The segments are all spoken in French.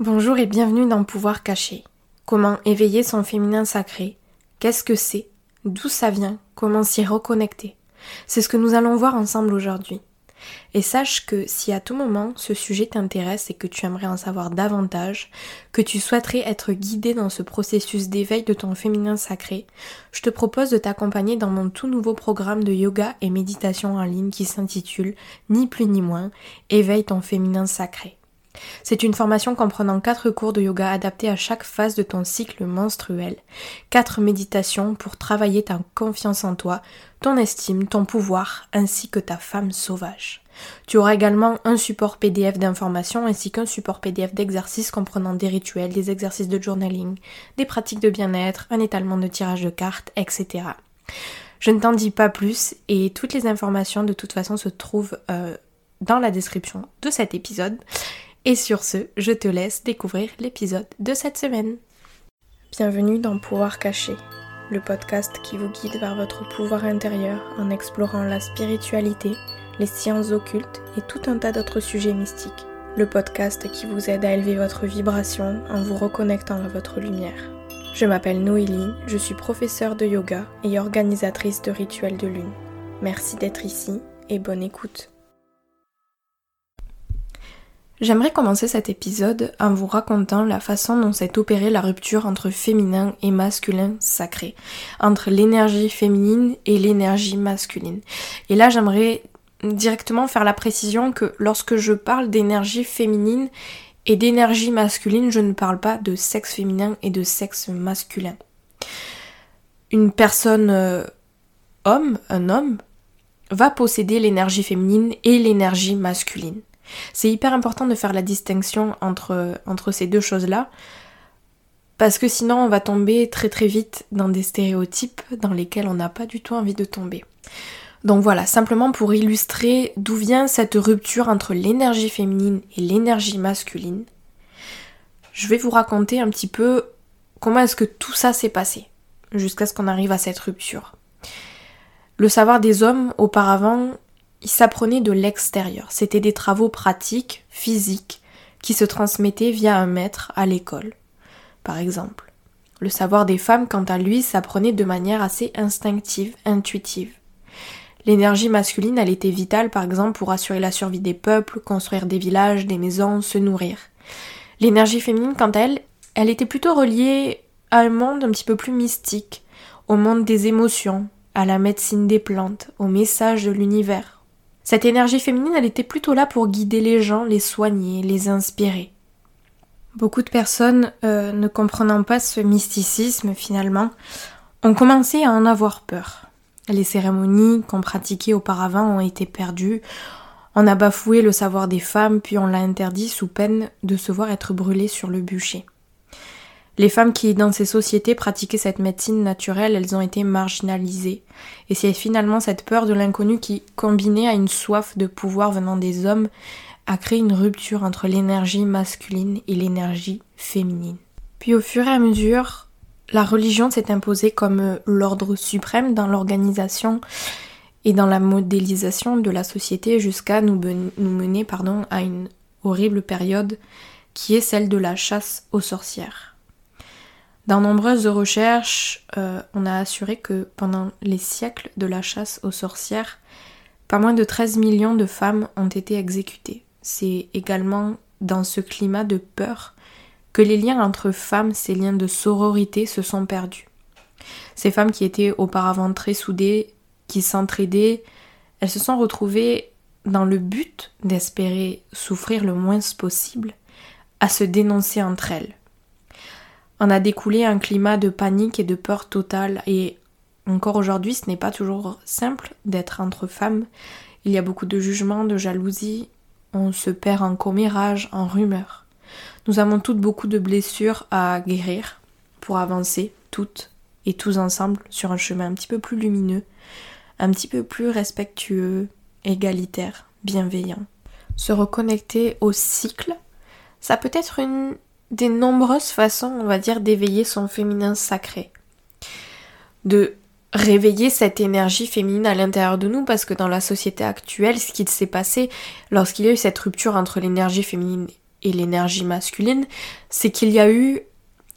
Bonjour et bienvenue dans Pouvoir caché. Comment éveiller son féminin sacré? Qu'est-ce que c'est? D'où ça vient? Comment s'y reconnecter? C'est ce que nous allons voir ensemble aujourd'hui. Et sache que si à tout moment ce sujet t'intéresse et que tu aimerais en savoir davantage, que tu souhaiterais être guidé dans ce processus d'éveil de ton féminin sacré, je te propose de t'accompagner dans mon tout nouveau programme de yoga et méditation en ligne qui s'intitule Ni plus ni moins Éveille ton féminin sacré. C'est une formation comprenant quatre cours de yoga adaptés à chaque phase de ton cycle menstruel, quatre méditations pour travailler ta confiance en toi, ton estime, ton pouvoir, ainsi que ta femme sauvage. Tu auras également un support PDF d'informations ainsi qu'un support PDF d'exercices comprenant des rituels, des exercices de journaling, des pratiques de bien-être, un étalement de tirage de cartes, etc. Je ne t'en dis pas plus et toutes les informations de toute façon se trouvent euh, dans la description de cet épisode. Et sur ce, je te laisse découvrir l'épisode de cette semaine. Bienvenue dans Pouvoir caché, le podcast qui vous guide vers votre pouvoir intérieur en explorant la spiritualité, les sciences occultes et tout un tas d'autres sujets mystiques. Le podcast qui vous aide à élever votre vibration en vous reconnectant à votre lumière. Je m'appelle Noélie, je suis professeure de yoga et organisatrice de rituels de lune. Merci d'être ici et bonne écoute. J'aimerais commencer cet épisode en vous racontant la façon dont s'est opérée la rupture entre féminin et masculin sacré, entre l'énergie féminine et l'énergie masculine. Et là, j'aimerais directement faire la précision que lorsque je parle d'énergie féminine et d'énergie masculine, je ne parle pas de sexe féminin et de sexe masculin. Une personne euh, homme, un homme, va posséder l'énergie féminine et l'énergie masculine. C'est hyper important de faire la distinction entre, ces deux choses-là, parce que sinon on va tomber très très vite dans des stéréotypes dans lesquels on n'a pas du tout envie de tomber. Donc voilà, simplement pour illustrer d'où vient cette rupture entre l'énergie féminine et l'énergie masculine, je vais vous raconter un petit peu comment est-ce que tout ça s'est passé jusqu'à ce qu'on arrive à cette rupture. Le savoir des hommes auparavant il s'apprenait de l'extérieur. C'était des travaux pratiques, physiques, qui se transmettaient via un maître à l'école, par exemple. Le savoir des femmes, quant à lui, s'apprenait de manière assez instinctive, intuitive. L'énergie masculine, elle était vitale, par exemple, pour assurer la survie des peuples, construire des villages, des maisons, se nourrir. L'énergie féminine, quant à elle, elle était plutôt reliée à un monde un petit peu plus mystique, au monde des émotions, à la médecine des plantes, au message de l'univers, cette énergie féminine, elle était plutôt là pour guider les gens, les soigner, les inspirer. Beaucoup de personnes, euh, ne comprenant pas ce mysticisme finalement, ont commencé à en avoir peur. Les cérémonies qu'on pratiquait auparavant ont été perdues, on a bafoué le savoir des femmes, puis on l'a interdit sous peine de se voir être brûlées sur le bûcher. Les femmes qui, dans ces sociétés, pratiquaient cette médecine naturelle, elles ont été marginalisées. Et c'est finalement cette peur de l'inconnu qui, combinée à une soif de pouvoir venant des hommes, a créé une rupture entre l'énergie masculine et l'énergie féminine. Puis au fur et à mesure, la religion s'est imposée comme l'ordre suprême dans l'organisation et dans la modélisation de la société jusqu'à nous, mener pardon, à une horrible période qui est celle de la chasse aux sorcières. Dans nombreuses recherches, euh, on a assuré que pendant les siècles de la chasse aux sorcières, pas moins de 13 millions de femmes ont été exécutées. C'est également dans ce climat de peur que les liens entre femmes, ces liens de sororité, se sont perdus. Ces femmes qui étaient auparavant très soudées, qui s'entraidaient, elles se sont retrouvées dans le but d'espérer souffrir le moins possible, à se dénoncer entre elles en a découlé un climat de panique et de peur totale et encore aujourd'hui ce n'est pas toujours simple d'être entre femmes. Il y a beaucoup de jugements, de jalousie, on se perd en commérages, en rumeurs. Nous avons toutes beaucoup de blessures à guérir pour avancer toutes et tous ensemble sur un chemin un petit peu plus lumineux, un petit peu plus respectueux, égalitaire, bienveillant. Se reconnecter au cycle, ça peut être une des nombreuses façons, on va dire, d'éveiller son féminin sacré. De réveiller cette énergie féminine à l'intérieur de nous parce que dans la société actuelle, ce qui s'est passé lorsqu'il y a eu cette rupture entre l'énergie féminine et l'énergie masculine, c'est qu'il y a eu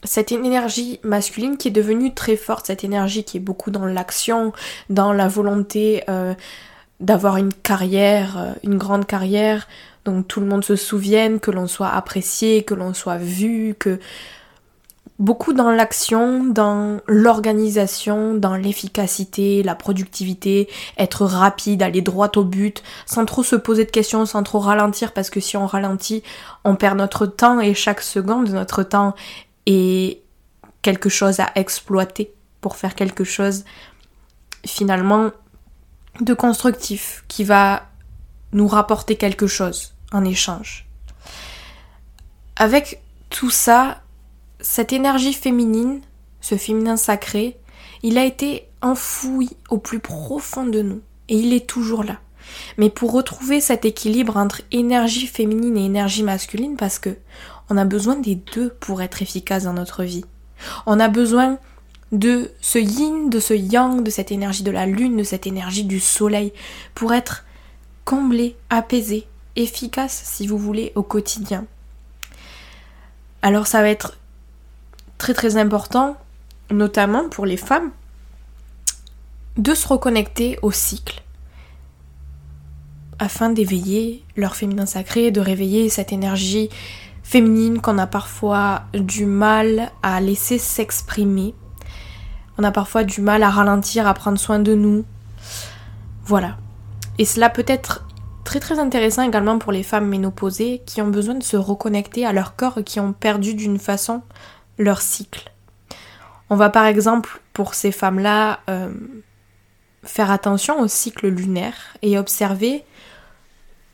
cette énergie masculine qui est devenue très forte, cette énergie qui est beaucoup dans l'action, dans la volonté euh, d'avoir une carrière, euh, une grande carrière, donc tout le monde se souvienne, que l'on soit apprécié, que l'on soit vu, que beaucoup dans l'action, dans l'organisation, dans l'efficacité, la productivité, être rapide, aller droit au but, sans trop se poser de questions, sans trop ralentir, parce que si on ralentit, on perd notre temps et chaque seconde de notre temps est quelque chose à exploiter pour faire quelque chose finalement de constructif qui va nous rapporter quelque chose en échange. Avec tout ça, cette énergie féminine, ce féminin sacré, il a été enfoui au plus profond de nous et il est toujours là. Mais pour retrouver cet équilibre entre énergie féminine et énergie masculine, parce que on a besoin des deux pour être efficace dans notre vie. On a besoin de ce yin, de ce yang, de cette énergie de la lune, de cette énergie du soleil, pour être comblé, apaisé, efficace si vous voulez au quotidien. Alors ça va être très très important, notamment pour les femmes, de se reconnecter au cycle afin d'éveiller leur féminin sacré, de réveiller cette énergie féminine qu'on a parfois du mal à laisser s'exprimer. On a parfois du mal à ralentir, à prendre soin de nous. Voilà. Et cela peut être très très intéressant également pour les femmes ménopausées qui ont besoin de se reconnecter à leur corps et qui ont perdu d'une façon leur cycle. On va par exemple pour ces femmes-là euh, faire attention au cycle lunaire et observer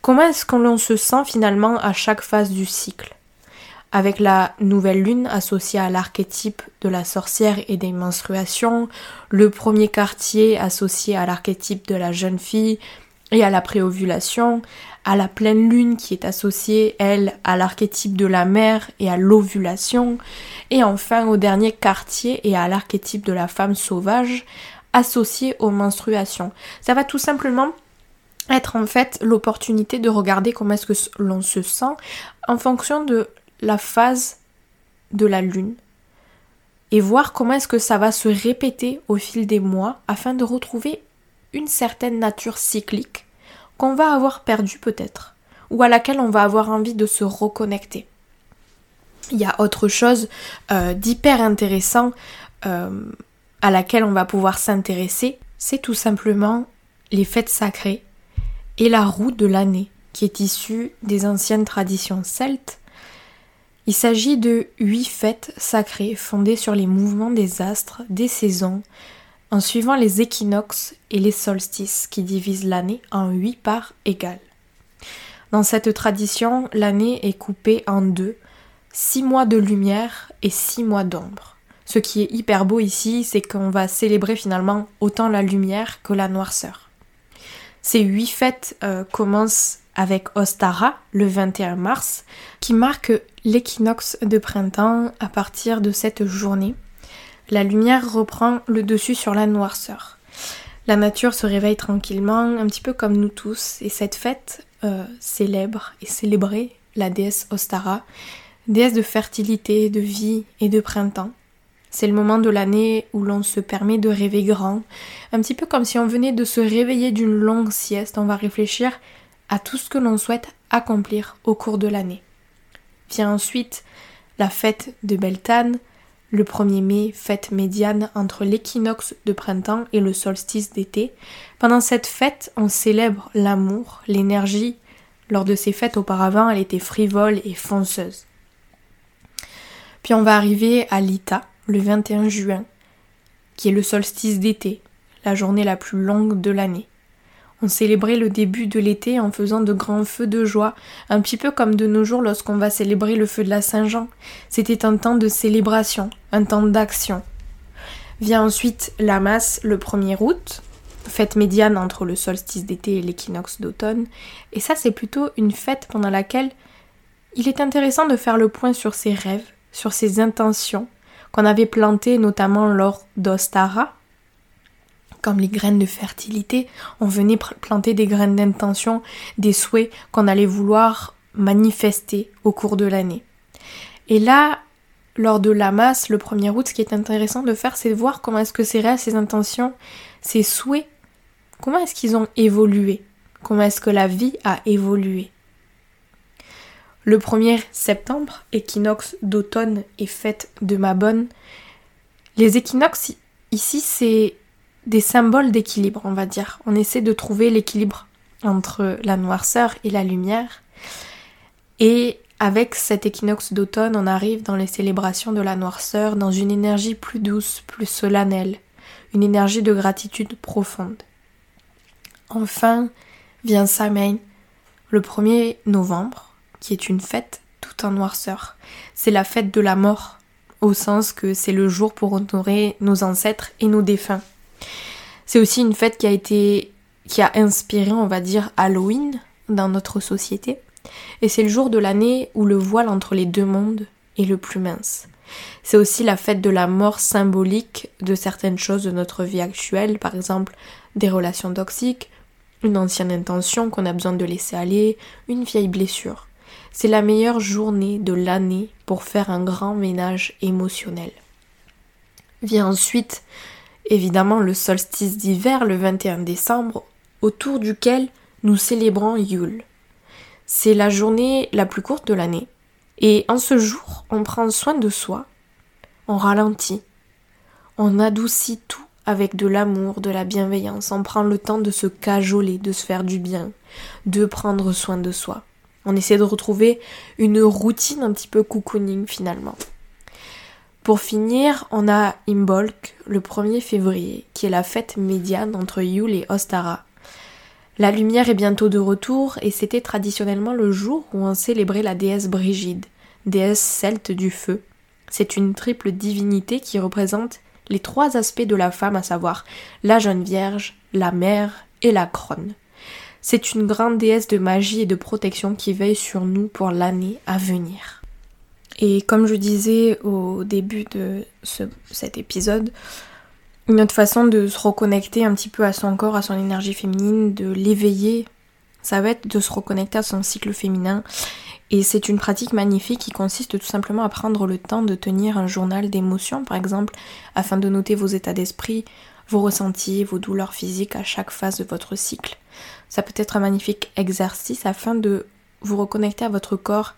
comment est-ce qu'on se sent finalement à chaque phase du cycle. Avec la nouvelle lune associée à l'archétype de la sorcière et des menstruations, le premier quartier associé à l'archétype de la jeune fille et à la préovulation, à la pleine lune qui est associée, elle, à l'archétype de la mère et à l'ovulation, et enfin au dernier quartier et à l'archétype de la femme sauvage associé aux menstruations. Ça va tout simplement être en fait l'opportunité de regarder comment est-ce que l'on se sent en fonction de la phase de la lune et voir comment est-ce que ça va se répéter au fil des mois afin de retrouver une certaine nature cyclique qu'on va avoir perdu peut-être, ou à laquelle on va avoir envie de se reconnecter. Il y a autre chose euh, d'hyper intéressant euh, à laquelle on va pouvoir s'intéresser, c'est tout simplement les fêtes sacrées et la roue de l'année qui est issue des anciennes traditions celtes. Il s'agit de huit fêtes sacrées fondées sur les mouvements des astres, des saisons, en suivant les équinoxes et les solstices qui divisent l'année en huit parts égales. Dans cette tradition, l'année est coupée en deux, six mois de lumière et six mois d'ombre. Ce qui est hyper beau ici, c'est qu'on va célébrer finalement autant la lumière que la noirceur. Ces huit fêtes euh, commencent avec Ostara le 21 mars, qui marque l'équinoxe de printemps à partir de cette journée la lumière reprend le dessus sur la noirceur. La nature se réveille tranquillement, un petit peu comme nous tous, et cette fête euh, célèbre et célébrer la déesse Ostara, déesse de fertilité, de vie et de printemps. C'est le moment de l'année où l'on se permet de rêver grand, un petit peu comme si on venait de se réveiller d'une longue sieste, on va réfléchir à tout ce que l'on souhaite accomplir au cours de l'année. Vient ensuite la fête de Beltane, le 1er mai, fête médiane entre l'équinoxe de printemps et le solstice d'été. Pendant cette fête, on célèbre l'amour, l'énergie. Lors de ces fêtes auparavant, elle était frivole et fonceuse. Puis on va arriver à l'Ita, le 21 juin, qui est le solstice d'été, la journée la plus longue de l'année. On célébrait le début de l'été en faisant de grands feux de joie, un petit peu comme de nos jours lorsqu'on va célébrer le feu de la Saint-Jean. C'était un temps de célébration, un temps d'action. Vient ensuite la masse le 1er août, fête médiane entre le solstice d'été et l'équinoxe d'automne, et ça c'est plutôt une fête pendant laquelle il est intéressant de faire le point sur ses rêves, sur ses intentions qu'on avait plantées notamment lors d'Ostara, comme les graines de fertilité, on venait planter des graines d'intention, des souhaits qu'on allait vouloir manifester au cours de l'année. Et là, lors de la masse, le 1er août, ce qui est intéressant de faire, c'est de voir comment est-ce que ces rêves, ces intentions, ces souhaits, comment est-ce qu'ils ont évolué, comment est-ce que la vie a évolué? Le 1er septembre, équinoxe d'automne et fête de ma bonne. Les équinoxes, ici, c'est des symboles d'équilibre, on va dire. On essaie de trouver l'équilibre entre la noirceur et la lumière. Et avec cet équinoxe d'automne, on arrive dans les célébrations de la noirceur, dans une énergie plus douce, plus solennelle, une énergie de gratitude profonde. Enfin vient Samhain, le 1er novembre, qui est une fête tout en noirceur. C'est la fête de la mort, au sens que c'est le jour pour honorer nos ancêtres et nos défunts. C'est aussi une fête qui a été qui a inspiré, on va dire, Halloween dans notre société. Et c'est le jour de l'année où le voile entre les deux mondes est le plus mince. C'est aussi la fête de la mort symbolique de certaines choses de notre vie actuelle, par exemple des relations toxiques, une ancienne intention qu'on a besoin de laisser aller, une vieille blessure. C'est la meilleure journée de l'année pour faire un grand ménage émotionnel. Vient ensuite, évidemment, le solstice d'hiver le 21 décembre, autour duquel nous célébrons Yule. C'est la journée la plus courte de l'année. Et en ce jour, on prend soin de soi, on ralentit, on adoucit tout avec de l'amour, de la bienveillance, on prend le temps de se cajoler, de se faire du bien, de prendre soin de soi. On essaie de retrouver une routine un petit peu cocooning finalement. Pour finir, on a Imbolc le 1er février, qui est la fête médiane entre Yule et Ostara. La lumière est bientôt de retour et c'était traditionnellement le jour où on célébrait la déesse Brigide, déesse celte du feu. C'est une triple divinité qui représente les trois aspects de la femme, à savoir la jeune vierge, la mère et la crone. C'est une grande déesse de magie et de protection qui veille sur nous pour l'année à venir. Et comme je disais au début de cet épisode, une autre façon de se reconnecter un petit peu à son corps, à son énergie féminine, de l'éveiller, ça va être de se reconnecter à son cycle féminin. Et c'est une pratique magnifique qui consiste tout simplement à prendre le temps de tenir un journal d'émotions, par exemple, afin de noter vos états d'esprit, vos ressentis, vos douleurs physiques à chaque phase de votre cycle. Ça peut être un magnifique exercice afin de vous reconnecter à votre corps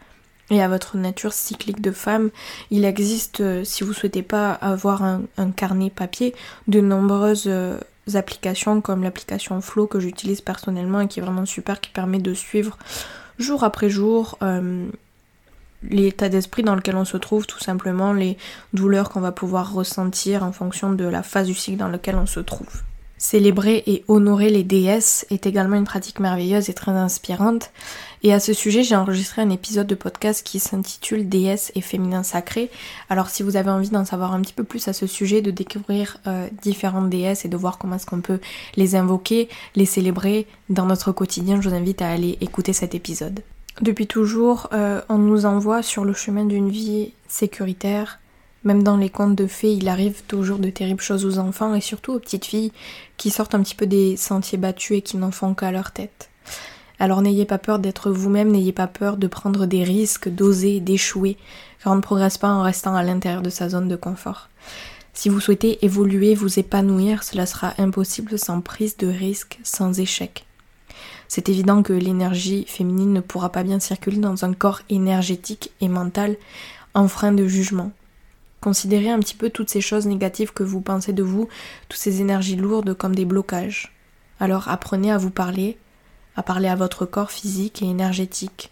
et à votre nature cyclique de femme. Il existe, euh, si vous souhaitez pas avoir un, carnet papier, de nombreuses euh, applications comme l'application Flow que j'utilise personnellement et qui est vraiment super, qui permet de suivre jour après jour euh, l'état d'esprit dans lequel on se trouve, tout simplement les douleurs qu'on va pouvoir ressentir en fonction de la phase du cycle dans laquelle on se trouve. Célébrer et honorer les déesses est également une pratique merveilleuse et très inspirante. Et à ce sujet, j'ai enregistré un épisode de podcast qui s'intitule Déesses et féminin sacré. Alors si vous avez envie d'en savoir un petit peu plus à ce sujet, de découvrir euh, différentes déesses et de voir comment est-ce qu'on peut les invoquer, les célébrer dans notre quotidien, je vous invite à aller écouter cet épisode. Depuis toujours, euh, on nous envoie sur le chemin d'une vie sécuritaire, même dans les contes de fées, il arrive toujours de terribles choses aux enfants et surtout aux petites filles qui sortent un petit peu des sentiers battus et qui n'en font qu'à leur tête. Alors n'ayez pas peur d'être vous-même, n'ayez pas peur de prendre des risques, d'oser, d'échouer, car on ne progresse pas en restant à l'intérieur de sa zone de confort. Si vous souhaitez évoluer, vous épanouir, cela sera impossible sans prise de risque, sans échec. C'est évident que l'énergie féminine ne pourra pas bien circuler dans un corps énergétique et mental enfreint de jugement. Considérez un petit peu toutes ces choses négatives que vous pensez de vous, toutes ces énergies lourdes comme des blocages. Alors apprenez à vous parler, à parler à votre corps physique et énergétique.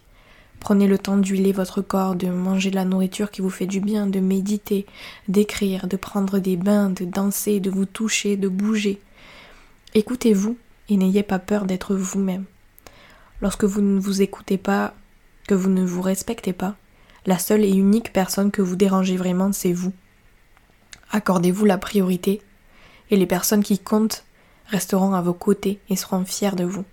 Prenez le temps d'huiler votre corps, de manger de la nourriture qui vous fait du bien, de méditer, d'écrire, de prendre des bains, de danser, de vous toucher, de bouger. Écoutez-vous et n'ayez pas peur d'être vous-même. Lorsque vous ne vous écoutez pas, que vous ne vous respectez pas, la seule et unique personne que vous dérangez vraiment, c'est vous. Accordez-vous la priorité, et les personnes qui comptent resteront à vos côtés et seront fiers de vous.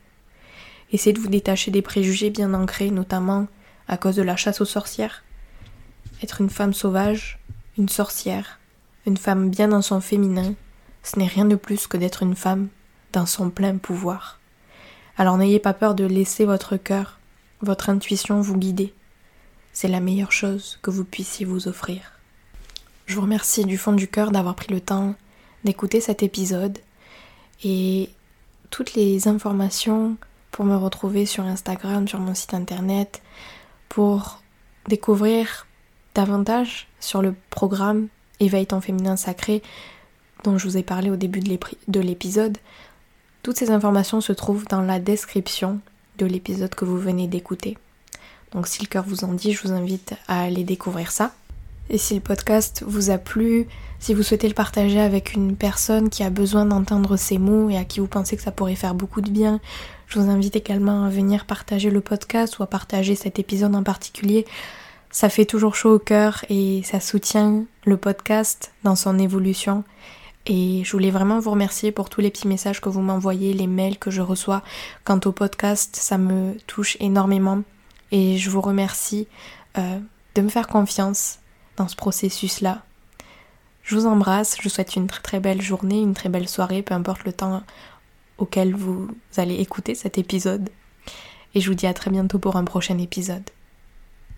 Essayez de vous détacher des préjugés bien ancrés, notamment à cause de la chasse aux sorcières. Être une femme sauvage, une sorcière, une femme bien dans son féminin, ce n'est rien de plus que d'être une femme dans son plein pouvoir. Alors n'ayez pas peur de laisser votre cœur votre intuition vous guider. C'est la meilleure chose que vous puissiez vous offrir. Je vous remercie du fond du cœur d'avoir pris le temps d'écouter cet épisode et toutes les informations pour me retrouver sur Instagram, sur mon site internet, pour découvrir davantage sur le programme Éveille ton féminin sacré dont je vous ai parlé au début de l'épisode. Toutes ces informations se trouvent dans la description de l'épisode que vous venez d'écouter. Donc si le cœur vous en dit, je vous invite à aller découvrir ça. Et si le podcast vous a plu, si vous souhaitez le partager avec une personne qui a besoin d'entendre ces mots et à qui vous pensez que ça pourrait faire beaucoup de bien, je vous invite également à venir partager le podcast ou à partager cet épisode en particulier. Ça fait toujours chaud au cœur et ça soutient le podcast dans son évolution. Et je voulais vraiment vous remercier pour tous les petits messages que vous m'envoyez, les mails que je reçois. Quant au podcast, ça me touche énormément. Et je vous remercie euh, de me faire confiance dans ce processus-là. Je vous embrasse, je vous souhaite une très très belle journée, une très belle soirée, peu importe le temps auquel vous allez écouter cet épisode. Et je vous dis à très bientôt pour un prochain épisode.